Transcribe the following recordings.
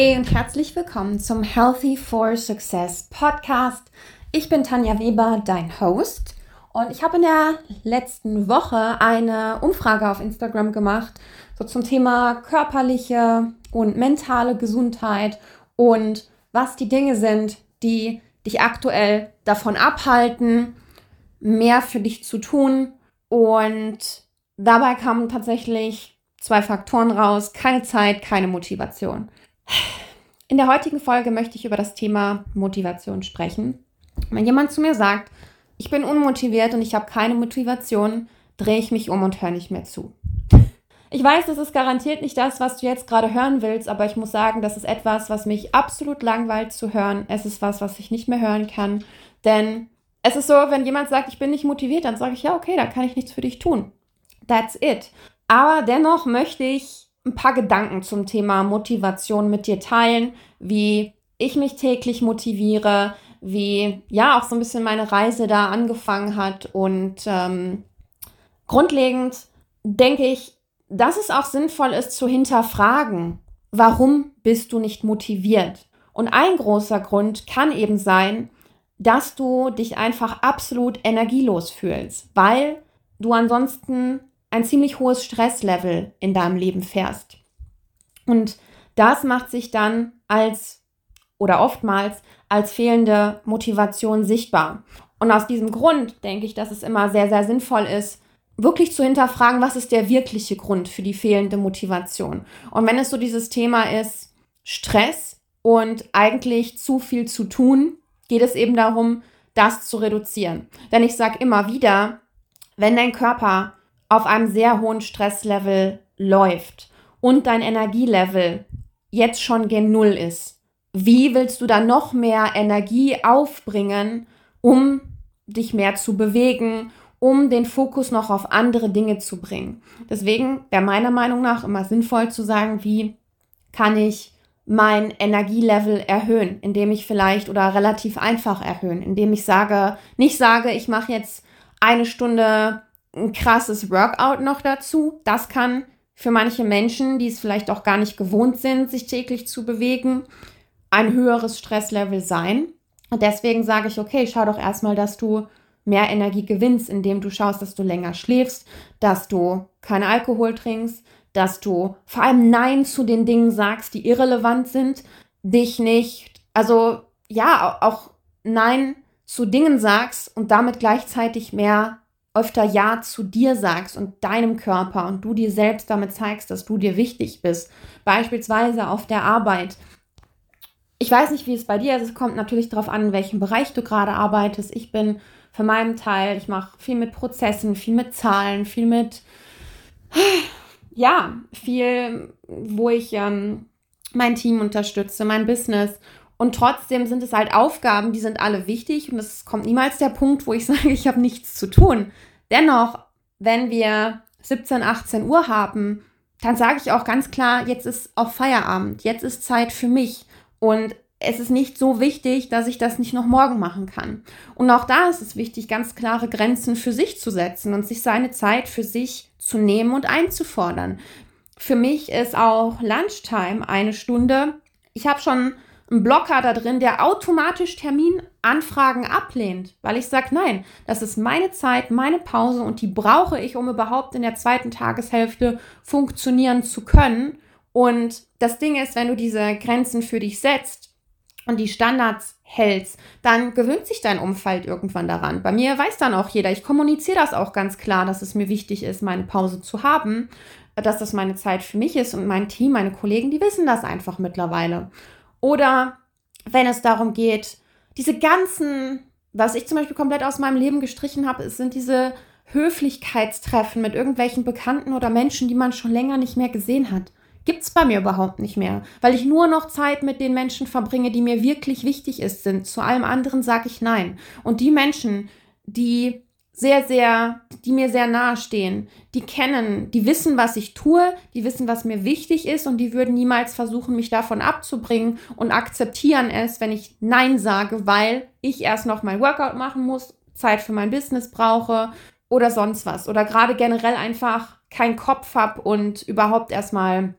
Hey und herzlich willkommen zum Healthy for Success Podcast. Ich bin Tanja Weber, dein Host. Und ich habe in der letzten Woche eine Umfrage auf Instagram gemacht, so zum Thema körperliche und mentale Gesundheit und was die Dinge sind, die dich aktuell davon abhalten, mehr für dich zu tun. Und dabei kamen tatsächlich zwei Faktoren raus. Keine Zeit, keine Motivation. In der heutigen Folge möchte ich über das Thema Motivation sprechen. Wenn jemand zu mir sagt, ich bin unmotiviert und ich habe keine Motivation, drehe ich mich um und höre nicht mehr zu. Ich weiß, das ist garantiert nicht das, was du jetzt gerade hören willst, aber ich muss sagen, das ist etwas, was mich absolut langweilt zu hören. Es ist was, was ich nicht mehr hören kann. Denn es ist so, wenn jemand sagt, ich bin nicht motiviert, dann sage ich, ja, okay, da kann ich nichts für dich tun. That's it. Aber dennoch möchte ich ein paar Gedanken zum Thema Motivation mit dir teilen, wie ich mich täglich motiviere, wie ja auch so ein bisschen meine Reise da angefangen hat. Und ähm, grundlegend denke ich, dass es auch sinnvoll ist zu hinterfragen, warum bist du nicht motiviert? Und ein großer Grund kann eben sein, dass du dich einfach absolut energielos fühlst, weil du ansonsten ein ziemlich hohes Stresslevel in deinem Leben fährst. Und das macht sich dann als oder oftmals als fehlende Motivation sichtbar. Und aus diesem Grund denke ich, dass es immer sehr, sehr sinnvoll ist, wirklich zu hinterfragen, was ist der wirkliche Grund für die fehlende Motivation. Und wenn es so dieses Thema ist, Stress und eigentlich zu viel zu tun, geht es eben darum, das zu reduzieren. Denn ich sage immer wieder, wenn dein Körper auf einem sehr hohen Stresslevel läuft und dein Energielevel jetzt schon gen Null ist, wie willst du dann noch mehr Energie aufbringen, um dich mehr zu bewegen, um den Fokus noch auf andere Dinge zu bringen? Deswegen wäre meiner Meinung nach immer sinnvoll zu sagen, wie kann ich mein Energielevel erhöhen, indem ich vielleicht oder relativ einfach erhöhen, indem ich sage, nicht sage, ich mache jetzt eine Stunde ein krasses Workout noch dazu. Das kann für manche Menschen, die es vielleicht auch gar nicht gewohnt sind, sich täglich zu bewegen, ein höheres Stresslevel sein. Und deswegen sage ich, okay, schau doch erstmal, dass du mehr Energie gewinnst, indem du schaust, dass du länger schläfst, dass du keinen Alkohol trinkst, dass du vor allem Nein zu den Dingen sagst, die irrelevant sind, dich nicht, also ja, auch Nein zu Dingen sagst und damit gleichzeitig mehr öfter Ja zu dir sagst und deinem Körper und du dir selbst damit zeigst, dass du dir wichtig bist, beispielsweise auf der Arbeit. Ich weiß nicht, wie es bei dir ist. Es kommt natürlich darauf an, in welchem Bereich du gerade arbeitest. Ich bin für meinen Teil, ich mache viel mit Prozessen, viel mit Zahlen, viel mit, ja, viel, wo ich ähm, mein Team unterstütze, mein Business. Und trotzdem sind es halt Aufgaben, die sind alle wichtig und es kommt niemals der Punkt, wo ich sage, ich habe nichts zu tun. Dennoch, wenn wir 17, 18 Uhr haben, dann sage ich auch ganz klar, jetzt ist auch Feierabend, jetzt ist Zeit für mich. Und es ist nicht so wichtig, dass ich das nicht noch morgen machen kann. Und auch da ist es wichtig, ganz klare Grenzen für sich zu setzen und sich seine Zeit für sich zu nehmen und einzufordern. Für mich ist auch Lunchtime eine Stunde. Ich habe schon einen Blocker da drin, der automatisch Terminanfragen ablehnt, weil ich sage, nein, das ist meine Zeit, meine Pause und die brauche ich, um überhaupt in der zweiten Tageshälfte funktionieren zu können. Und das Ding ist, wenn du diese Grenzen für dich setzt und die Standards hältst, dann gewöhnt sich dein Umfeld irgendwann daran. Bei mir weiß dann auch jeder, ich kommuniziere das auch ganz klar, dass es mir wichtig ist, meine Pause zu haben, dass das meine Zeit für mich ist und mein Team, meine Kollegen, die wissen das einfach mittlerweile. Oder wenn es darum geht, diese ganzen, was ich zum Beispiel komplett aus meinem Leben gestrichen habe, sind diese Höflichkeitstreffen mit irgendwelchen Bekannten oder Menschen, die man schon länger nicht mehr gesehen hat. Gibt es bei mir überhaupt nicht mehr, weil ich nur noch Zeit mit den Menschen verbringe, die mir wirklich wichtig ist, sind. Zu allem anderen sage ich nein. Und die Menschen, die sehr, sehr, die mir sehr nahe stehen, die kennen, die wissen, was ich tue, die wissen, was mir wichtig ist und die würden niemals versuchen, mich davon abzubringen und akzeptieren es, wenn ich Nein sage, weil ich erst noch mein Workout machen muss, Zeit für mein Business brauche oder sonst was. Oder gerade generell einfach keinen Kopf habe und überhaupt erstmal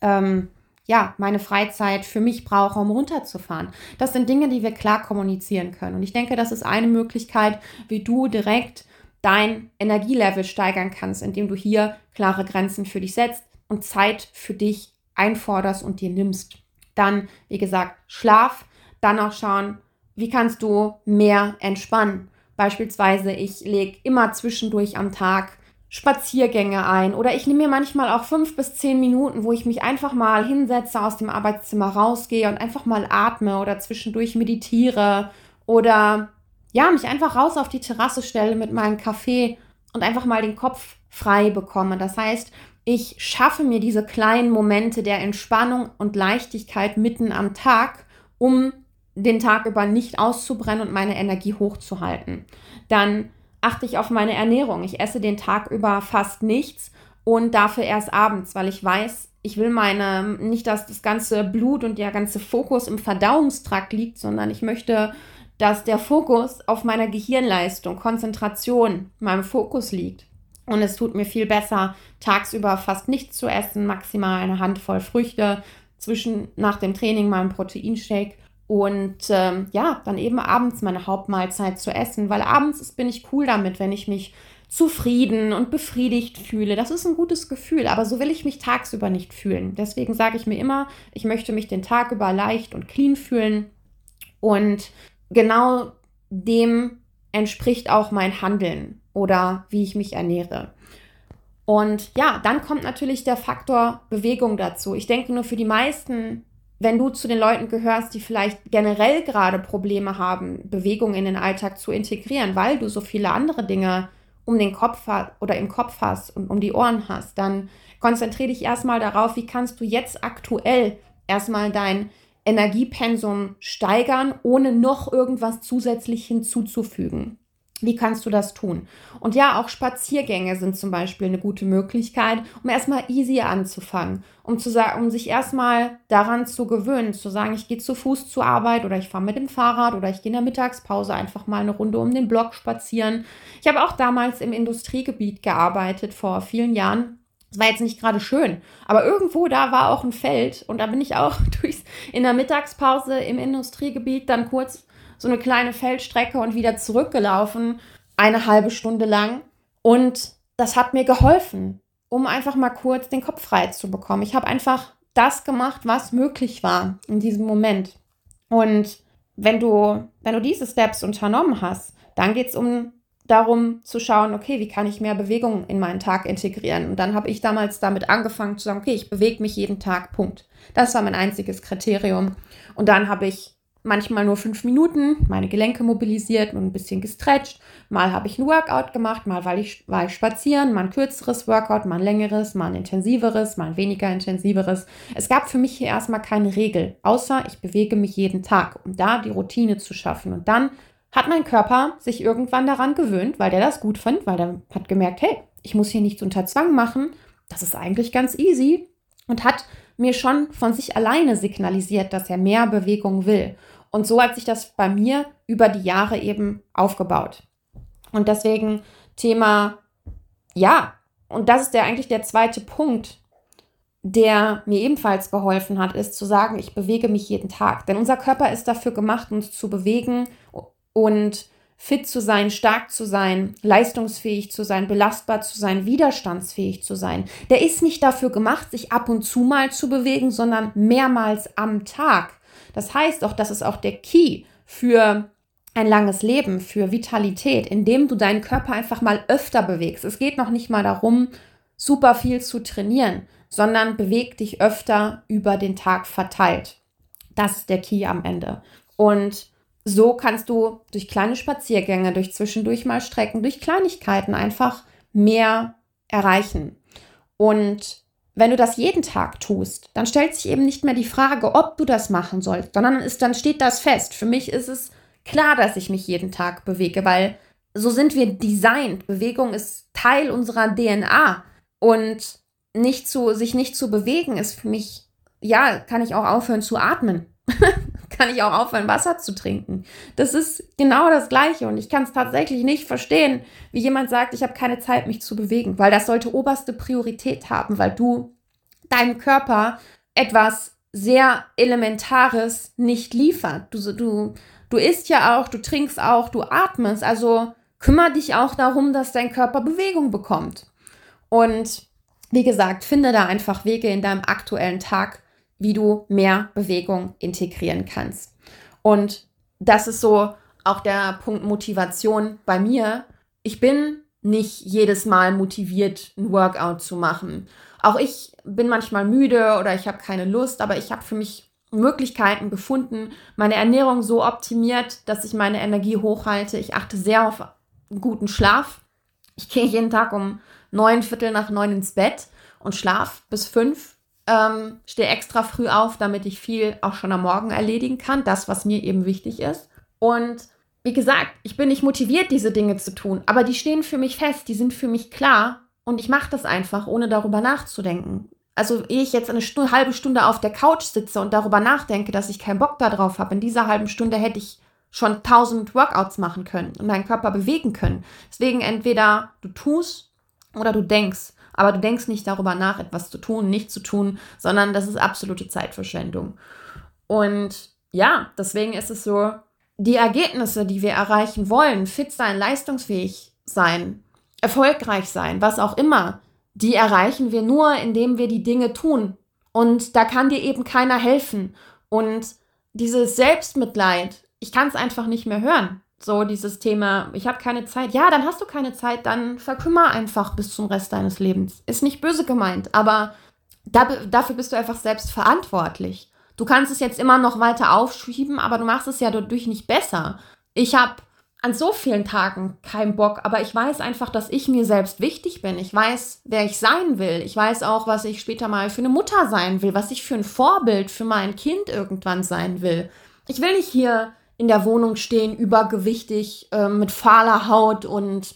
ähm, ja, meine Freizeit für mich brauche, um runterzufahren. Das sind Dinge, die wir klar kommunizieren können. Und ich denke, das ist eine Möglichkeit, wie du direkt dein Energielevel steigern kannst, indem du hier klare Grenzen für dich setzt und Zeit für dich einforderst und dir nimmst. Dann, wie gesagt, Schlaf, dann auch schauen, wie kannst du mehr entspannen. Beispielsweise, ich lege immer zwischendurch am Tag Spaziergänge ein oder ich nehme mir manchmal auch fünf bis zehn Minuten, wo ich mich einfach mal hinsetze, aus dem Arbeitszimmer rausgehe und einfach mal atme oder zwischendurch meditiere oder ja, mich einfach raus auf die Terrasse stelle mit meinem Kaffee und einfach mal den Kopf frei bekomme. Das heißt, ich schaffe mir diese kleinen Momente der Entspannung und Leichtigkeit mitten am Tag, um den Tag über nicht auszubrennen und meine Energie hochzuhalten. Dann achte ich auf meine Ernährung. Ich esse den Tag über fast nichts und dafür erst abends, weil ich weiß, ich will meine, nicht, dass das ganze Blut und der ganze Fokus im Verdauungstrakt liegt, sondern ich möchte, dass der Fokus auf meiner Gehirnleistung, Konzentration, meinem Fokus liegt. Und es tut mir viel besser, tagsüber fast nichts zu essen, maximal eine Handvoll Früchte, zwischen nach dem Training mal ein Proteinshake und ähm, ja, dann eben abends meine Hauptmahlzeit zu essen, weil abends bin ich cool damit, wenn ich mich zufrieden und befriedigt fühle. Das ist ein gutes Gefühl, aber so will ich mich tagsüber nicht fühlen. Deswegen sage ich mir immer, ich möchte mich den Tag über leicht und clean fühlen. Und genau dem entspricht auch mein Handeln oder wie ich mich ernähre. Und ja, dann kommt natürlich der Faktor Bewegung dazu. Ich denke nur für die meisten wenn du zu den Leuten gehörst, die vielleicht generell gerade Probleme haben, Bewegung in den Alltag zu integrieren, weil du so viele andere Dinge um den Kopf oder im Kopf hast und um die Ohren hast, dann konzentriere dich erstmal darauf, wie kannst du jetzt aktuell erstmal dein Energiepensum steigern, ohne noch irgendwas zusätzlich hinzuzufügen. Wie kannst du das tun? Und ja, auch Spaziergänge sind zum Beispiel eine gute Möglichkeit, um erstmal easy anzufangen, um zu sagen, um sich erstmal daran zu gewöhnen, zu sagen, ich gehe zu Fuß zur Arbeit oder ich fahre mit dem Fahrrad oder ich gehe in der Mittagspause einfach mal eine Runde um den Block spazieren. Ich habe auch damals im Industriegebiet gearbeitet vor vielen Jahren. Es war jetzt nicht gerade schön, aber irgendwo da war auch ein Feld und da bin ich auch durchs, in der Mittagspause im Industriegebiet dann kurz so eine kleine Feldstrecke und wieder zurückgelaufen, eine halbe Stunde lang. Und das hat mir geholfen, um einfach mal kurz den Kopf frei zu bekommen. Ich habe einfach das gemacht, was möglich war in diesem Moment. Und wenn du, wenn du diese Steps unternommen hast, dann geht es um darum zu schauen, okay, wie kann ich mehr Bewegung in meinen Tag integrieren? Und dann habe ich damals damit angefangen zu sagen, okay, ich bewege mich jeden Tag, Punkt. Das war mein einziges Kriterium. Und dann habe ich manchmal nur fünf Minuten, meine Gelenke mobilisiert und ein bisschen gestretcht. Mal habe ich ein Workout gemacht, mal war ich, war ich spazieren, mal ein kürzeres Workout, mal ein längeres, mal ein intensiveres, mal ein weniger intensiveres. Es gab für mich hier erstmal keine Regel, außer ich bewege mich jeden Tag, um da die Routine zu schaffen. Und dann hat mein Körper sich irgendwann daran gewöhnt, weil der das gut fand, weil der hat gemerkt, hey, ich muss hier nichts unter Zwang machen. Das ist eigentlich ganz easy und hat mir schon von sich alleine signalisiert, dass er mehr Bewegung will. Und so hat sich das bei mir über die Jahre eben aufgebaut. Und deswegen Thema, ja, und das ist der eigentlich der zweite Punkt, der mir ebenfalls geholfen hat, ist zu sagen, ich bewege mich jeden Tag. Denn unser Körper ist dafür gemacht, uns zu bewegen und fit zu sein, stark zu sein, leistungsfähig zu sein, belastbar zu sein, widerstandsfähig zu sein. Der ist nicht dafür gemacht, sich ab und zu mal zu bewegen, sondern mehrmals am Tag. Das heißt auch, das ist auch der Key für ein langes Leben, für Vitalität, indem du deinen Körper einfach mal öfter bewegst. Es geht noch nicht mal darum, super viel zu trainieren, sondern beweg dich öfter über den Tag verteilt. Das ist der Key am Ende. Und so kannst du durch kleine Spaziergänge, durch zwischendurch mal Strecken, durch Kleinigkeiten einfach mehr erreichen. Und wenn du das jeden Tag tust, dann stellt sich eben nicht mehr die Frage, ob du das machen sollst, sondern ist, dann steht das fest. Für mich ist es klar, dass ich mich jeden Tag bewege, weil so sind wir designt. Bewegung ist Teil unserer DNA und nicht zu, sich nicht zu bewegen ist für mich, ja, kann ich auch aufhören zu atmen. kann ich auch aufhören, Wasser zu trinken. Das ist genau das Gleiche und ich kann es tatsächlich nicht verstehen, wie jemand sagt, ich habe keine Zeit, mich zu bewegen, weil das sollte oberste Priorität haben, weil du deinem Körper etwas sehr Elementares nicht liefert. Du, du, du isst ja auch, du trinkst auch, du atmest. Also kümmere dich auch darum, dass dein Körper Bewegung bekommt. Und wie gesagt, finde da einfach Wege in deinem aktuellen Tag, wie du mehr Bewegung integrieren kannst. Und das ist so auch der Punkt Motivation bei mir. Ich bin nicht jedes Mal motiviert, ein Workout zu machen. Auch ich bin manchmal müde oder ich habe keine Lust, aber ich habe für mich Möglichkeiten gefunden, meine Ernährung so optimiert, dass ich meine Energie hochhalte. Ich achte sehr auf guten Schlaf. Ich gehe jeden Tag um neun Viertel nach neun ins Bett und schlaf bis fünf. Ähm, stehe extra früh auf, damit ich viel auch schon am Morgen erledigen kann. Das, was mir eben wichtig ist. Und wie gesagt, ich bin nicht motiviert, diese Dinge zu tun, aber die stehen für mich fest, die sind für mich klar und ich mache das einfach, ohne darüber nachzudenken. Also, ehe ich jetzt eine Stunde, halbe Stunde auf der Couch sitze und darüber nachdenke, dass ich keinen Bock darauf habe, in dieser halben Stunde hätte ich schon tausend Workouts machen können und meinen Körper bewegen können. Deswegen entweder du tust oder du denkst. Aber du denkst nicht darüber nach, etwas zu tun, nicht zu tun, sondern das ist absolute Zeitverschwendung. Und ja, deswegen ist es so, die Ergebnisse, die wir erreichen wollen, fit sein, leistungsfähig sein, erfolgreich sein, was auch immer, die erreichen wir nur, indem wir die Dinge tun. Und da kann dir eben keiner helfen. Und dieses Selbstmitleid, ich kann es einfach nicht mehr hören. So dieses Thema, ich habe keine Zeit. Ja, dann hast du keine Zeit, dann verkümmer einfach bis zum Rest deines Lebens. Ist nicht böse gemeint, aber da, dafür bist du einfach selbst verantwortlich. Du kannst es jetzt immer noch weiter aufschieben, aber du machst es ja dadurch nicht besser. Ich habe an so vielen Tagen keinen Bock, aber ich weiß einfach, dass ich mir selbst wichtig bin. Ich weiß, wer ich sein will. Ich weiß auch, was ich später mal für eine Mutter sein will, was ich für ein Vorbild für mein Kind irgendwann sein will. Ich will nicht hier in der Wohnung stehen, übergewichtig, äh, mit fahler Haut und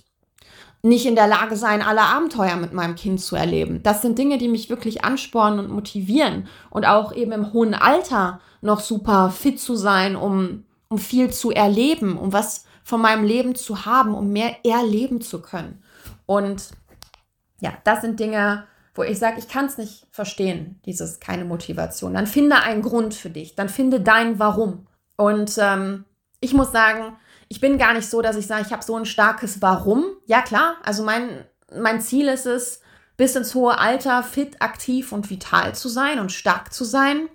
nicht in der Lage sein, alle Abenteuer mit meinem Kind zu erleben. Das sind Dinge, die mich wirklich anspornen und motivieren und auch eben im hohen Alter noch super fit zu sein, um, um viel zu erleben, um was von meinem Leben zu haben, um mehr erleben zu können. Und ja, das sind Dinge, wo ich sage, ich kann es nicht verstehen, dieses keine Motivation. Dann finde einen Grund für dich, dann finde dein Warum. Und ähm, ich muss sagen, ich bin gar nicht so, dass ich sage, ich habe so ein starkes Warum. Ja, klar, also mein, mein Ziel ist es, bis ins hohe Alter fit, aktiv und vital zu sein und stark zu sein,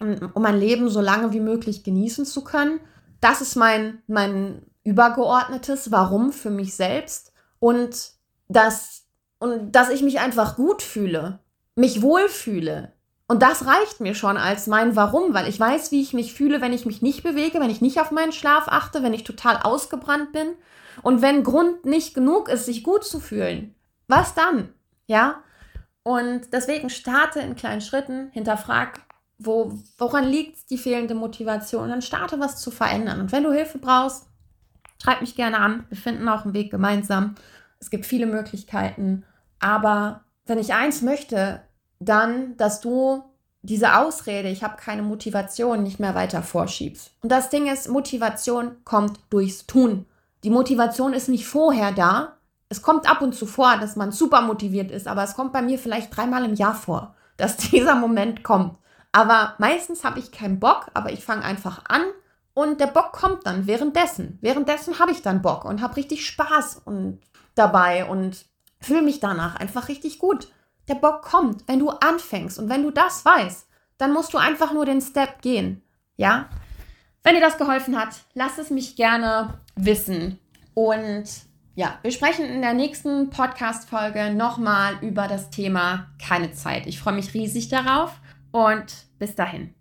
um, um mein Leben so lange wie möglich genießen zu können. Das ist mein, mein übergeordnetes Warum für mich selbst und dass, und dass ich mich einfach gut fühle, mich wohlfühle, und das reicht mir schon als mein Warum, weil ich weiß, wie ich mich fühle, wenn ich mich nicht bewege, wenn ich nicht auf meinen Schlaf achte, wenn ich total ausgebrannt bin. Und wenn Grund nicht genug ist, sich gut zu fühlen, was dann? Ja? Und deswegen starte in kleinen Schritten, hinterfrag, wo, woran liegt die fehlende Motivation und dann starte was zu verändern. Und wenn du Hilfe brauchst, schreib mich gerne an. Wir finden auch einen Weg gemeinsam. Es gibt viele Möglichkeiten. Aber wenn ich eins möchte, dann, dass du diese Ausrede, ich habe keine Motivation, nicht mehr weiter vorschiebst. Und das Ding ist, Motivation kommt durchs Tun. Die Motivation ist nicht vorher da. Es kommt ab und zu vor, dass man super motiviert ist, aber es kommt bei mir vielleicht dreimal im Jahr vor, dass dieser Moment kommt. Aber meistens habe ich keinen Bock, aber ich fange einfach an und der Bock kommt dann währenddessen. Währenddessen habe ich dann Bock und habe richtig Spaß und dabei und fühle mich danach einfach richtig gut. Der Bock kommt, wenn du anfängst. Und wenn du das weißt, dann musst du einfach nur den Step gehen. Ja? Wenn dir das geholfen hat, lass es mich gerne wissen. Und ja, wir sprechen in der nächsten Podcast-Folge nochmal über das Thema keine Zeit. Ich freue mich riesig darauf und bis dahin.